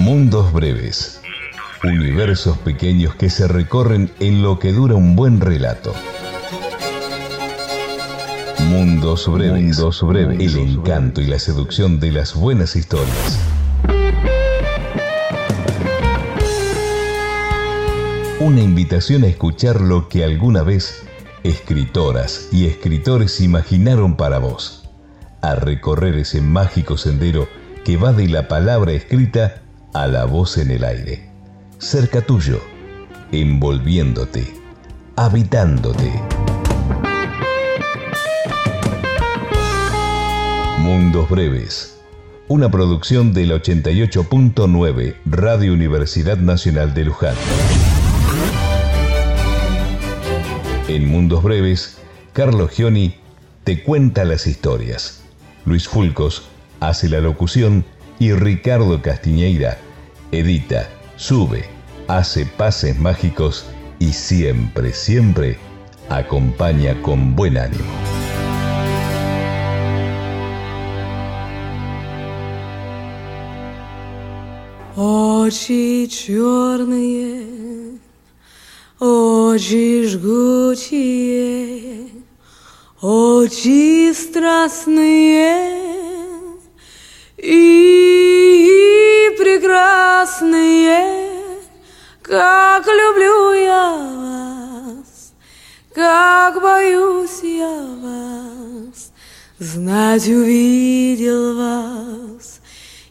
Mundos breves. Universos pequeños que se recorren en lo que dura un buen relato. Mundos breves. Mundos breves. El encanto y la seducción de las buenas historias. Una invitación a escuchar lo que alguna vez escritoras y escritores imaginaron para vos. A recorrer ese mágico sendero que va de la palabra escrita a la voz en el aire. Cerca tuyo, envolviéndote, habitándote. Mundos Breves. Una producción del 88.9 Radio Universidad Nacional de Luján. En Mundos Breves, Carlos Gioni te cuenta las historias. Luis Fulcos hace la locución y Ricardo Castiñeira edita, sube, hace pases mágicos y siempre, siempre acompaña con buen ánimo. Очи черные, очи жгучие, очи страстные и прекрасные, как люблю я вас, как боюсь я вас, знать увидел вас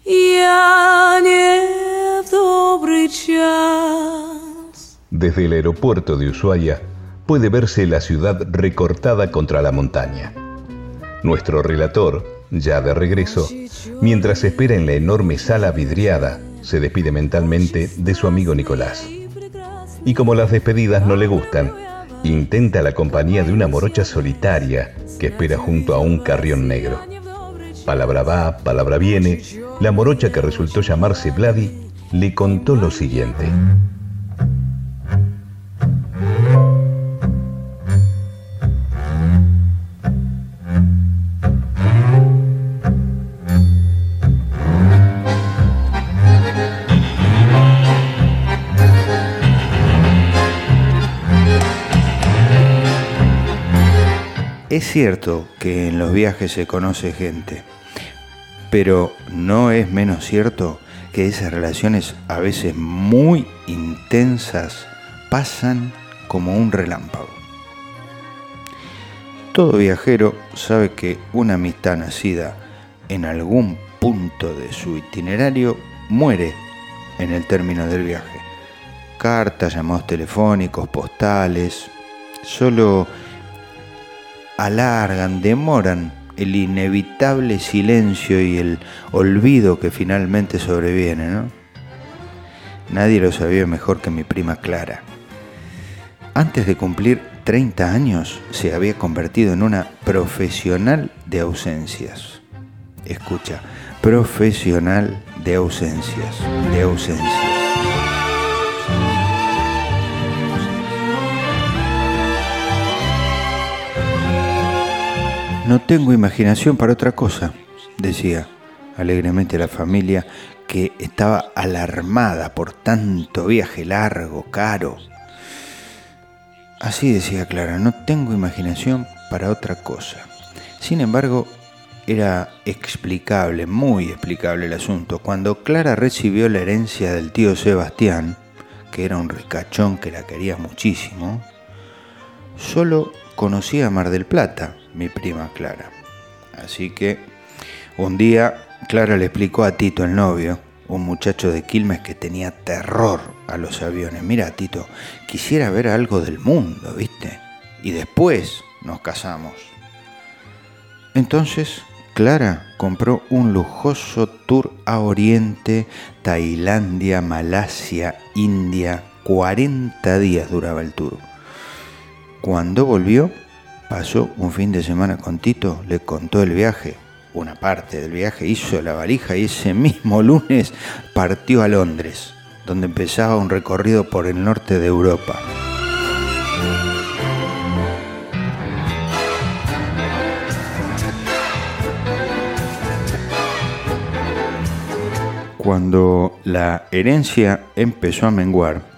я не в добрый час. Desde el aeropuerto de Ushuaia puede verse la ciudad recortada contra la montaña. Nuestro relator, ya de regreso, mientras espera en la enorme sala vidriada, se despide mentalmente de su amigo Nicolás. Y como las despedidas no le gustan, intenta la compañía de una morocha solitaria que espera junto a un carrión negro. Palabra va, palabra viene, la morocha que resultó llamarse Vladi le contó lo siguiente. Es cierto que en los viajes se conoce gente, pero no es menos cierto que esas relaciones a veces muy intensas pasan como un relámpago. Todo viajero sabe que una amistad nacida en algún punto de su itinerario muere en el término del viaje. Cartas, llamados telefónicos, postales, solo alargan, demoran el inevitable silencio y el olvido que finalmente sobreviene, ¿no? Nadie lo sabía mejor que mi prima Clara. Antes de cumplir 30 años se había convertido en una profesional de ausencias. Escucha, profesional de ausencias, de ausencias. No tengo imaginación para otra cosa, decía alegremente la familia que estaba alarmada por tanto viaje largo, caro. Así decía Clara, no tengo imaginación para otra cosa. Sin embargo, era explicable, muy explicable el asunto. Cuando Clara recibió la herencia del tío Sebastián, que era un ricachón que la quería muchísimo, solo conocía Mar del Plata, mi prima Clara. Así que un día Clara le explicó a Tito, el novio, un muchacho de Quilmes que tenía terror a los aviones. Mira, Tito, quisiera ver algo del mundo, ¿viste? Y después nos casamos. Entonces, Clara compró un lujoso tour a Oriente, Tailandia, Malasia, India. 40 días duraba el tour. Cuando volvió, pasó un fin de semana con Tito, le contó el viaje, una parte del viaje, hizo la valija y ese mismo lunes partió a Londres, donde empezaba un recorrido por el norte de Europa. Cuando la herencia empezó a menguar,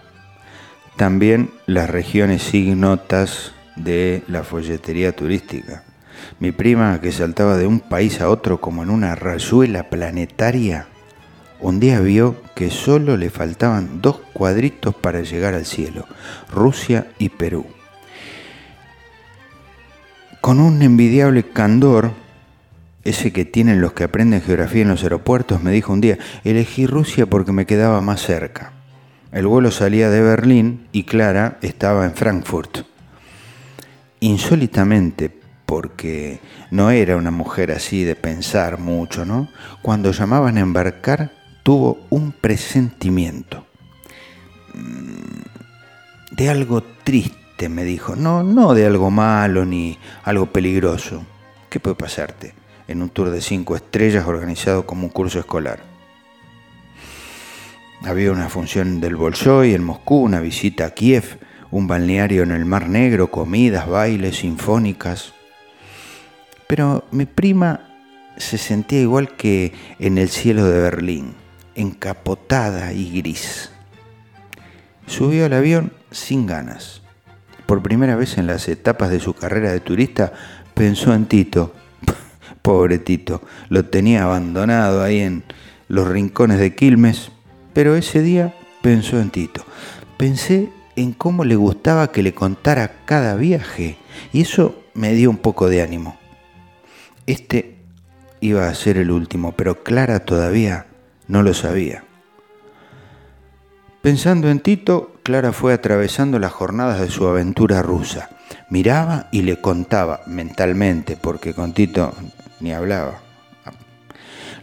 también las regiones ignotas de la folletería turística. Mi prima, que saltaba de un país a otro como en una rayuela planetaria, un día vio que solo le faltaban dos cuadritos para llegar al cielo, Rusia y Perú. Con un envidiable candor, ese que tienen los que aprenden geografía en los aeropuertos, me dijo un día, elegí Rusia porque me quedaba más cerca. El vuelo salía de Berlín y Clara estaba en Frankfurt. Insólitamente, porque no era una mujer así de pensar mucho, ¿no? Cuando llamaban a embarcar, tuvo un presentimiento mm, de algo triste, me dijo. No, no de algo malo ni algo peligroso. ¿Qué puede pasarte en un tour de cinco estrellas organizado como un curso escolar? Había una función del Bolshoi en Moscú, una visita a Kiev, un balneario en el Mar Negro, comidas, bailes, sinfónicas. Pero mi prima se sentía igual que en el cielo de Berlín encapotada y gris. Subió al avión sin ganas. Por primera vez en las etapas de su carrera de turista pensó en Tito. Pobre Tito, lo tenía abandonado ahí en los rincones de Quilmes, pero ese día pensó en Tito. Pensé en cómo le gustaba que le contara cada viaje y eso me dio un poco de ánimo. Este iba a ser el último, pero Clara todavía no lo sabía. Pensando en Tito, Clara fue atravesando las jornadas de su aventura rusa. Miraba y le contaba mentalmente, porque con Tito ni hablaba.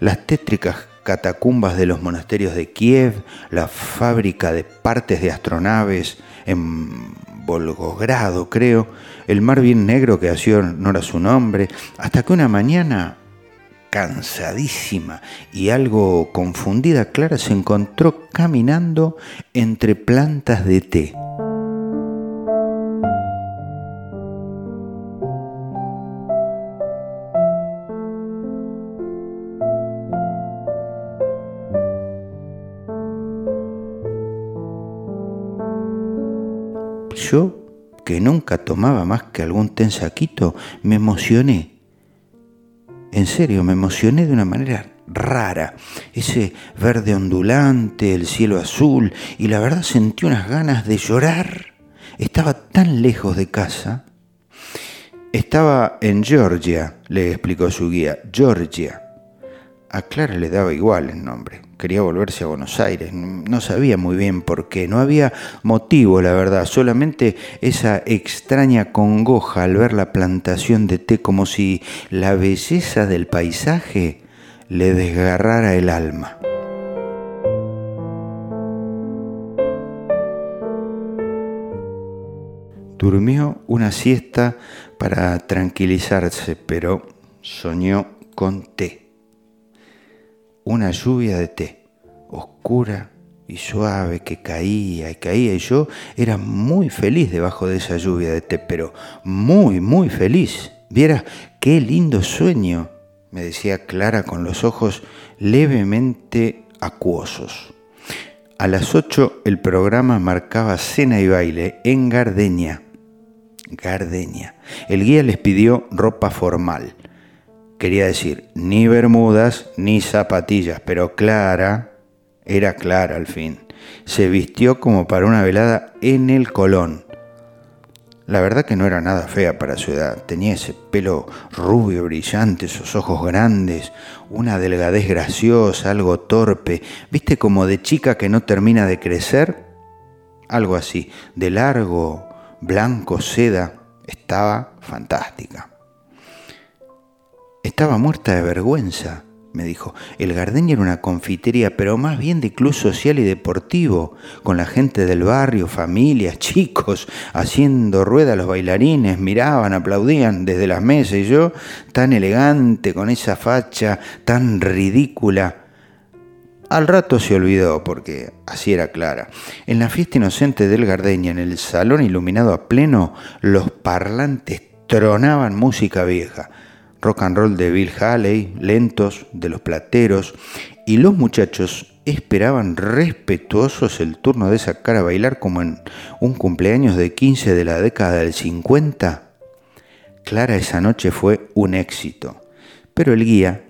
Las tétricas catacumbas de los monasterios de Kiev, la fábrica de partes de astronaves en Volgogrado, creo, el mar bien negro que hacía honor a su nombre, hasta que una mañana cansadísima y algo confundida, Clara se encontró caminando entre plantas de té. Yo, que nunca tomaba más que algún tensaquito, me emocioné en serio, me emocioné de una manera rara. Ese verde ondulante, el cielo azul, y la verdad sentí unas ganas de llorar. Estaba tan lejos de casa. Estaba en Georgia, le explicó su guía. Georgia. A Clara le daba igual el nombre. Quería volverse a Buenos Aires. No sabía muy bien por qué. No había motivo, la verdad. Solamente esa extraña congoja al ver la plantación de té como si la belleza del paisaje le desgarrara el alma. Durmió una siesta para tranquilizarse, pero soñó con té una lluvia de té, oscura y suave, que caía y caía, y yo era muy feliz debajo de esa lluvia de té, pero muy, muy feliz. Viera qué lindo sueño, me decía Clara con los ojos levemente acuosos. A las ocho el programa marcaba cena y baile en Gardenia. Gardenia. El guía les pidió ropa formal quería decir ni bermudas ni zapatillas, pero Clara era Clara al fin. Se vistió como para una velada en el Colón. La verdad que no era nada fea para su edad. Tenía ese pelo rubio, brillante, esos ojos grandes, una delgadez graciosa, algo torpe. ¿Viste como de chica que no termina de crecer? Algo así, de largo, blanco, seda. Estaba fantástica. Estaba muerta de vergüenza, me dijo. El Gardenia era una confitería, pero más bien de club social y deportivo, con la gente del barrio, familias, chicos, haciendo rueda los bailarines, miraban, aplaudían desde las mesas y yo, tan elegante, con esa facha tan ridícula. Al rato se olvidó, porque así era clara. En la fiesta inocente del Gardenia, en el salón iluminado a pleno, los parlantes tronaban música vieja rock and roll de Bill Haley, lentos de los plateros, y los muchachos esperaban respetuosos el turno de sacar a bailar como en un cumpleaños de 15 de la década del 50. Clara esa noche fue un éxito, pero el guía,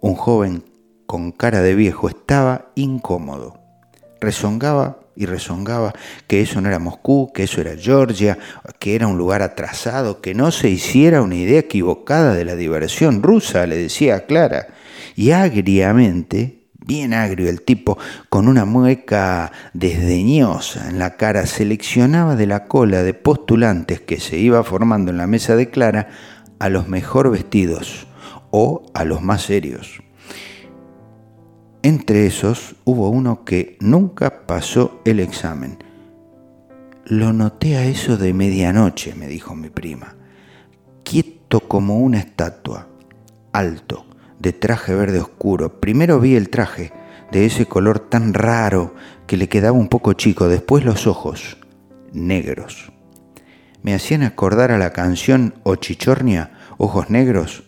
un joven con cara de viejo, estaba incómodo. Rezongaba y rezongaba que eso no era Moscú, que eso era Georgia, que era un lugar atrasado, que no se hiciera una idea equivocada de la diversión rusa, le decía Clara. Y agriamente bien agrio el tipo, con una mueca desdeñosa en la cara, seleccionaba de la cola de postulantes que se iba formando en la mesa de Clara a los mejor vestidos o a los más serios. Entre esos hubo uno que nunca pasó el examen. Lo noté a eso de medianoche, me dijo mi prima, quieto como una estatua, alto, de traje verde oscuro. Primero vi el traje, de ese color tan raro que le quedaba un poco chico, después los ojos, negros. Me hacían acordar a la canción Ochichornia, Ojos Negros.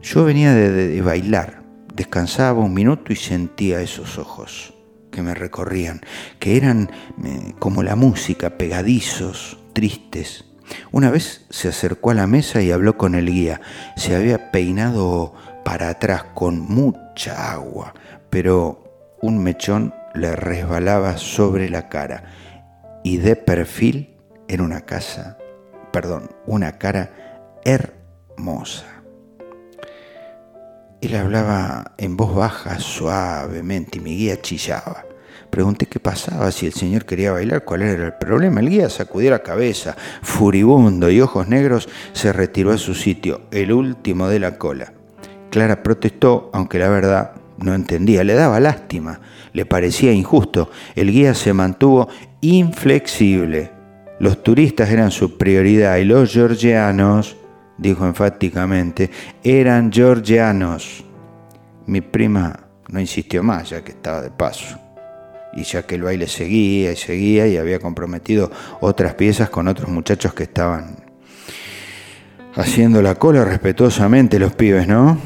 Yo venía de, bailar, descansaba un minuto y sentía esos ojos que me recorrían, que eran eh, como la música, pegadizos, tristes. Una vez se acercó a la mesa y habló con el guía. Se había peinado para atrás con mucha agua, pero un mechón le resbalaba sobre la cara y de perfil en una casa, perdón, una cara hermosa. Él hablaba en voz baja, suavemente, y mi guía chillaba. Pregunté qué pasaba, si el señor quería bailar, cuál era el problema. El guía sacudió la cabeza, furibundo y ojos negros, se retiró a su sitio, el último de la cola. Clara protestó, aunque la verdad no entendía, le daba lástima, le parecía injusto. El guía se mantuvo inflexible. Los turistas eran su prioridad y los georgianos, dijo enfáticamente, eran georgianos. Mi prima no insistió más, ya que estaba de paso. Y ya que el baile seguía y seguía y había comprometido otras piezas con otros muchachos que estaban haciendo la cola respetuosamente los pibes, ¿no?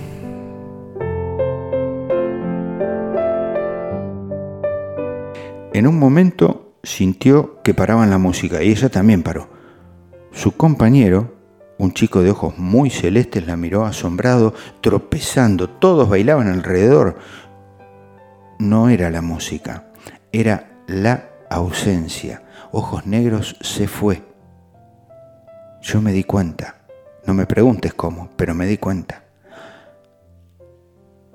En un momento sintió que paraban la música y ella también paró. Su compañero, un chico de ojos muy celestes, la miró asombrado, tropezando. Todos bailaban alrededor. No era la música, era la ausencia. Ojos negros se fue. Yo me di cuenta. No me preguntes cómo, pero me di cuenta.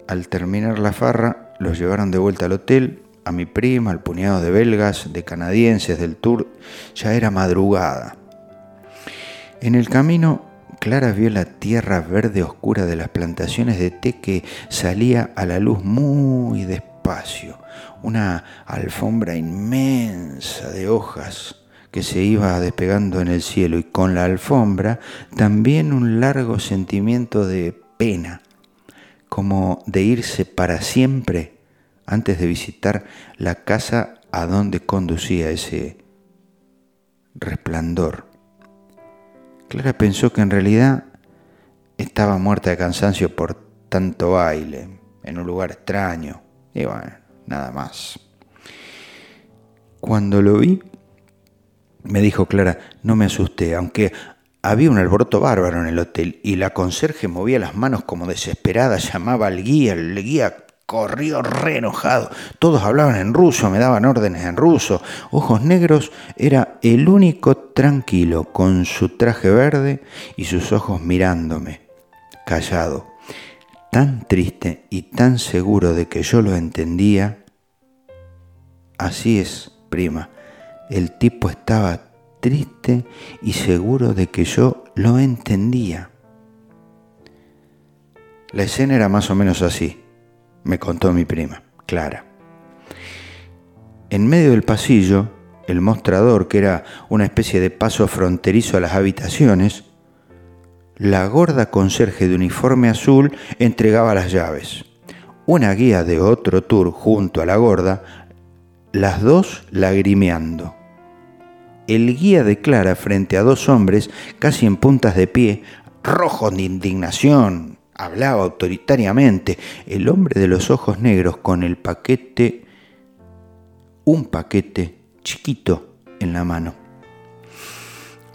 Al terminar la farra, los llevaron de vuelta al hotel a mi prima, al puñado de belgas, de canadienses del tour, ya era madrugada. En el camino, Clara vio la tierra verde oscura de las plantaciones de té que salía a la luz muy despacio, una alfombra inmensa de hojas que se iba despegando en el cielo y con la alfombra también un largo sentimiento de pena, como de irse para siempre antes de visitar la casa a donde conducía ese resplandor. Clara pensó que en realidad estaba muerta de cansancio por tanto baile, en un lugar extraño, y bueno, nada más. Cuando lo vi, me dijo Clara, no me asusté, aunque había un alboroto bárbaro en el hotel y la conserje movía las manos como desesperada, llamaba al guía, el guía corrió re enojado. Todos hablaban en ruso, me daban órdenes en ruso. Ojos Negros era el único tranquilo, con su traje verde y sus ojos mirándome, callado, tan triste y tan seguro de que yo lo entendía. Así es, prima, el tipo estaba triste y seguro de que yo lo entendía. La escena era más o menos así me contó mi prima, Clara. En medio del pasillo, el mostrador, que era una especie de paso fronterizo a las habitaciones, la gorda conserje de uniforme azul entregaba las llaves. Una guía de otro tour junto a la gorda, las dos lagrimeando. El guía de Clara frente a dos hombres casi en puntas de pie, rojos de indignación, Hablaba autoritariamente el hombre de los ojos negros con el paquete, un paquete chiquito en la mano.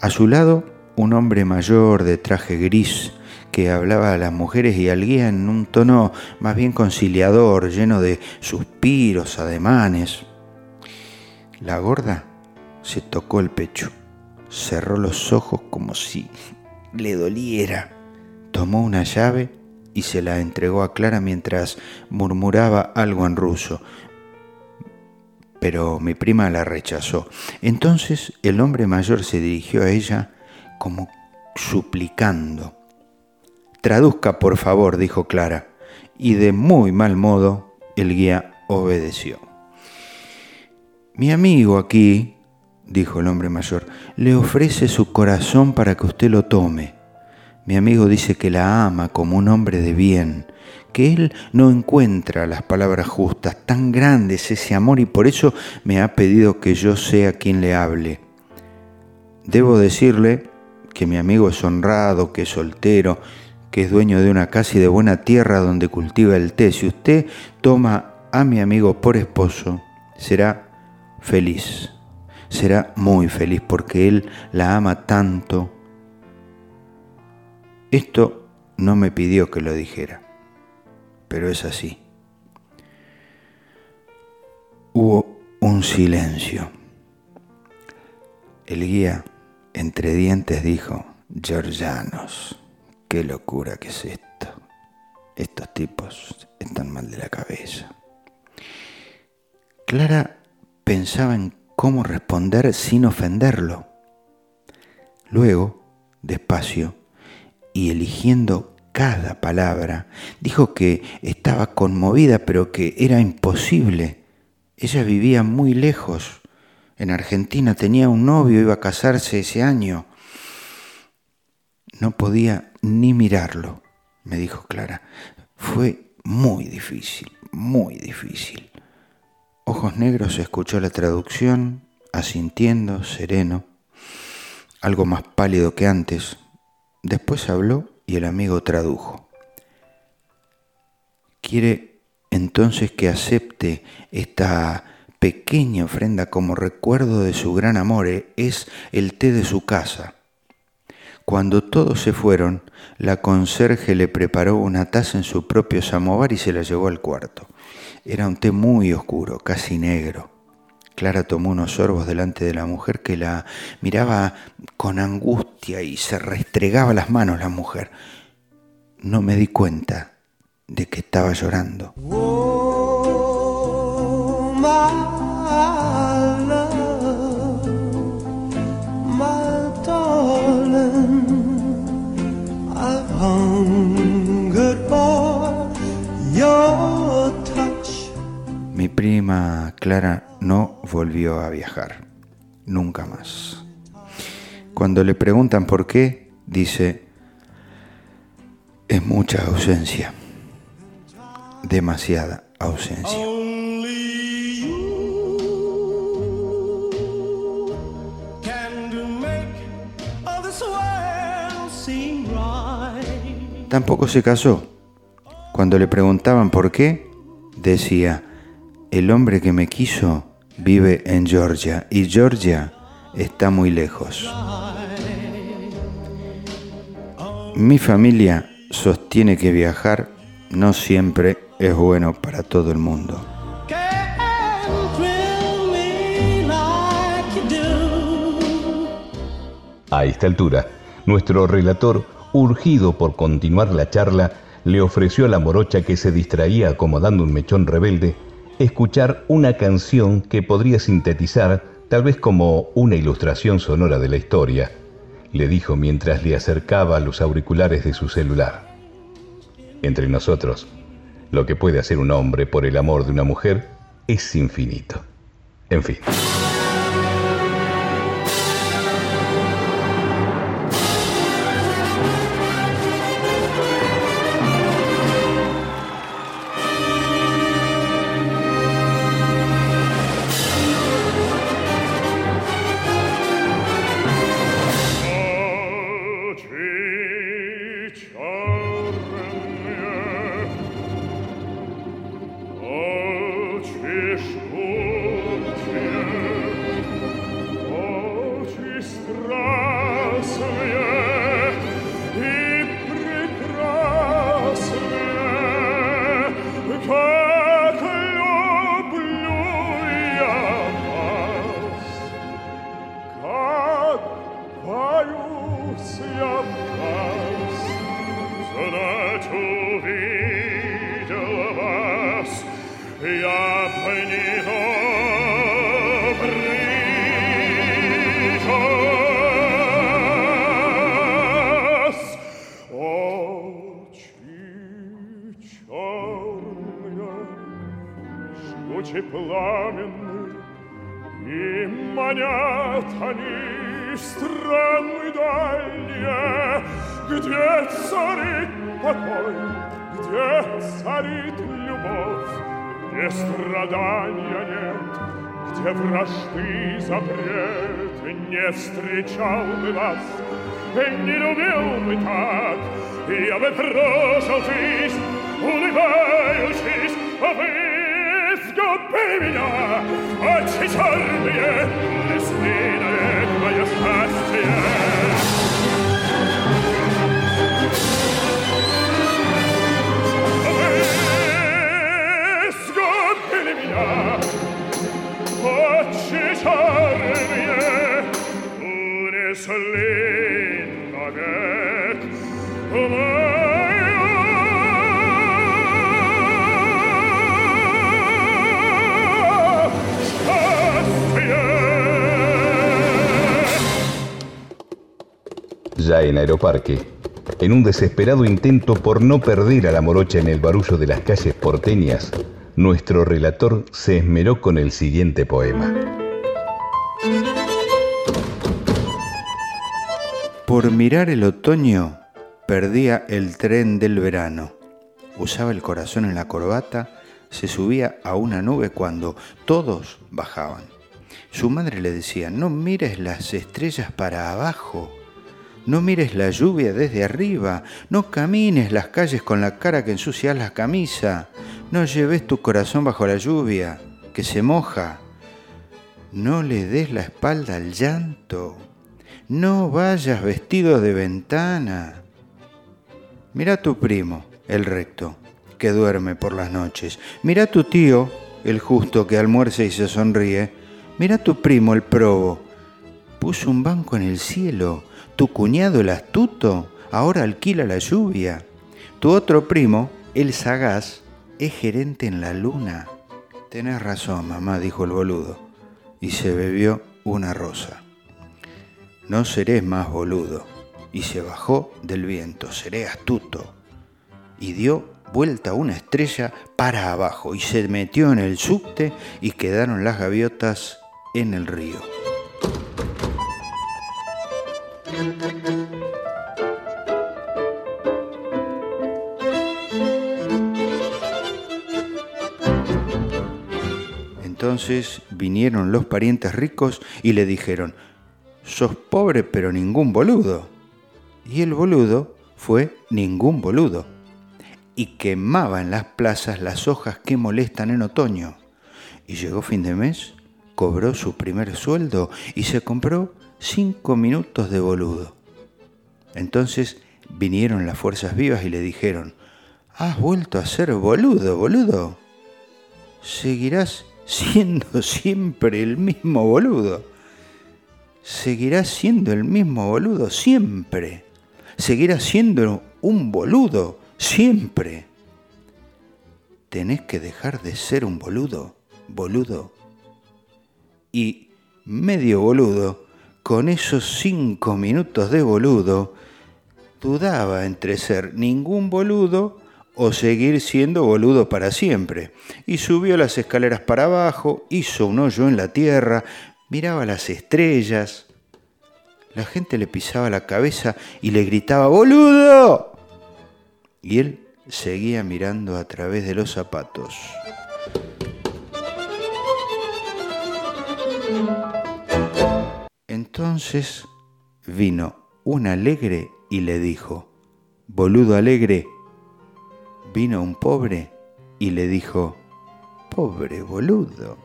A su lado, un hombre mayor de traje gris que hablaba a las mujeres y al guía en un tono más bien conciliador, lleno de suspiros, ademanes. La gorda se tocó el pecho, cerró los ojos como si le doliera, tomó una llave y se la entregó a Clara mientras murmuraba algo en ruso. Pero mi prima la rechazó. Entonces el hombre mayor se dirigió a ella como suplicando. Traduzca, por favor, dijo Clara, y de muy mal modo el guía obedeció. Mi amigo aquí, dijo el hombre mayor, le ofrece su corazón para que usted lo tome. Mi amigo dice que la ama como un hombre de bien, que él no encuentra las palabras justas, tan grande es ese amor y por eso me ha pedido que yo sea quien le hable. Debo decirle que mi amigo es honrado, que es soltero, que es dueño de una casa y de buena tierra donde cultiva el té. Si usted toma a mi amigo por esposo, será feliz. Será muy feliz porque él la ama tanto. Esto no me pidió que lo dijera, pero es así. Hubo un silencio. El guía entre dientes dijo, Georgianos, qué locura que es esto. Estos tipos están mal de la cabeza. Clara pensaba en cómo responder sin ofenderlo. Luego, despacio, y eligiendo cada palabra, dijo que estaba conmovida, pero que era imposible. Ella vivía muy lejos en Argentina, tenía un novio, iba a casarse ese año. No podía ni mirarlo, me dijo Clara. Fue muy difícil, muy difícil. Ojos Negros escuchó la traducción, asintiendo, sereno, algo más pálido que antes. Después habló y el amigo tradujo. Quiere entonces que acepte esta pequeña ofrenda como recuerdo de su gran amor eh, es el té de su casa. Cuando todos se fueron, la conserje le preparó una taza en su propio samovar y se la llevó al cuarto. Era un té muy oscuro, casi negro. Clara tomó unos sorbos delante de la mujer que la miraba con angustia y se restregaba las manos la mujer. No me di cuenta de que estaba llorando. Mi prima Clara no volvió a viajar, nunca más. Cuando le preguntan por qué, dice, es mucha ausencia, demasiada ausencia. Tampoco se casó. Cuando le preguntaban por qué, decía, el hombre que me quiso vive en Georgia y Georgia está muy lejos. Mi familia sostiene que viajar no siempre es bueno para todo el mundo. A esta altura, nuestro relator urgido por continuar la charla, le ofreció a la morocha que se distraía acomodando un mechón rebelde escuchar una canción que podría sintetizar tal vez como una ilustración sonora de la historia, le dijo mientras le acercaba los auriculares de su celular. Entre nosotros, lo que puede hacer un hombre por el amor de una mujer es infinito. En fin. встречал бы вас, не любил бы так, я бы прожил жизнь, улыбающись, а вы сгубили меня, очи черные, несли навек мое счастье. меня, очи черные, En Aeroparque, en un desesperado intento por no perder a la morocha en el barullo de las calles porteñas, nuestro relator se esmeró con el siguiente poema. Por mirar el otoño, perdía el tren del verano. Usaba el corazón en la corbata, se subía a una nube cuando todos bajaban. Su madre le decía, no mires las estrellas para abajo, no mires la lluvia desde arriba, no camines las calles con la cara que ensucias la camisa, no lleves tu corazón bajo la lluvia, que se moja, no le des la espalda al llanto. No vayas vestido de ventana. Mira a tu primo, el recto, que duerme por las noches. Mira a tu tío, el justo, que almuerza y se sonríe. Mira a tu primo, el probo. Puso un banco en el cielo. Tu cuñado, el astuto, ahora alquila la lluvia. Tu otro primo, el sagaz, es gerente en la luna. Tenés razón, mamá, dijo el boludo, y se bebió una rosa no seré más boludo. Y se bajó del viento, seré astuto. Y dio vuelta una estrella para abajo y se metió en el subte y quedaron las gaviotas en el río. Entonces vinieron los parientes ricos y le dijeron, sos pobre pero ningún boludo. Y el boludo fue ningún boludo. Y quemaba en las plazas las hojas que molestan en otoño. Y llegó fin de mes, cobró su primer sueldo y se compró cinco minutos de boludo. Entonces vinieron las fuerzas vivas y le dijeron, has vuelto a ser boludo, boludo. Seguirás siendo siempre el mismo boludo seguirá siendo el mismo boludo siempre. Seguirá siendo un boludo siempre. Tenés que dejar de ser un boludo, boludo. Y medio boludo, con esos cinco minutos de boludo, dudaba entre ser ningún boludo o seguir siendo boludo para siempre. Y subió las escaleras para abajo, hizo un hoyo en la tierra, miraba las estrellas. La gente le pisaba la cabeza y le gritaba, ¡Boludo! Y él seguía mirando a través de los zapatos. Entonces vino un alegre y le dijo, boludo alegre. Vino un pobre y le dijo, pobre boludo.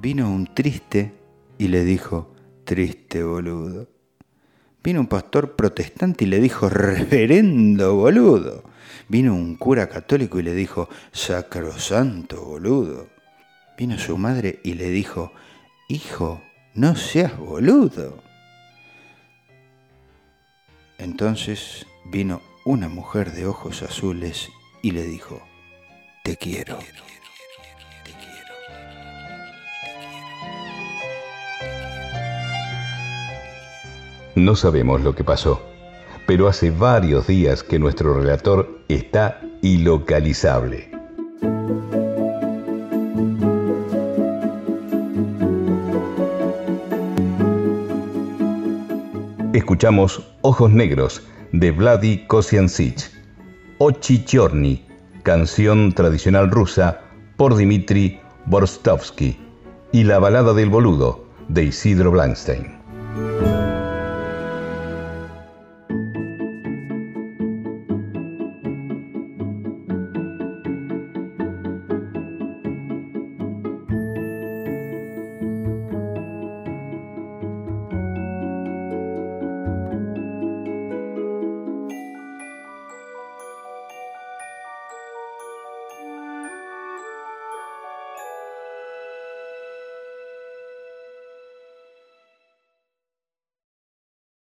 Vino un triste y le dijo, triste boludo. Vino un pastor protestante y le dijo, reverendo boludo. Vino un cura católico y le dijo, sacrosanto boludo. Vino su madre y le dijo, hijo, no seas boludo. Entonces vino una mujer de ojos azules y le dijo, te quiero. No sabemos lo que pasó, pero hace varios días que nuestro relator está ilocalizable. Escuchamos Ojos Negros de Vladi Kosiancic, Ochi Chorny, canción tradicional rusa por Dmitri Borstovsky, y La balada del boludo de Isidro Blankstein.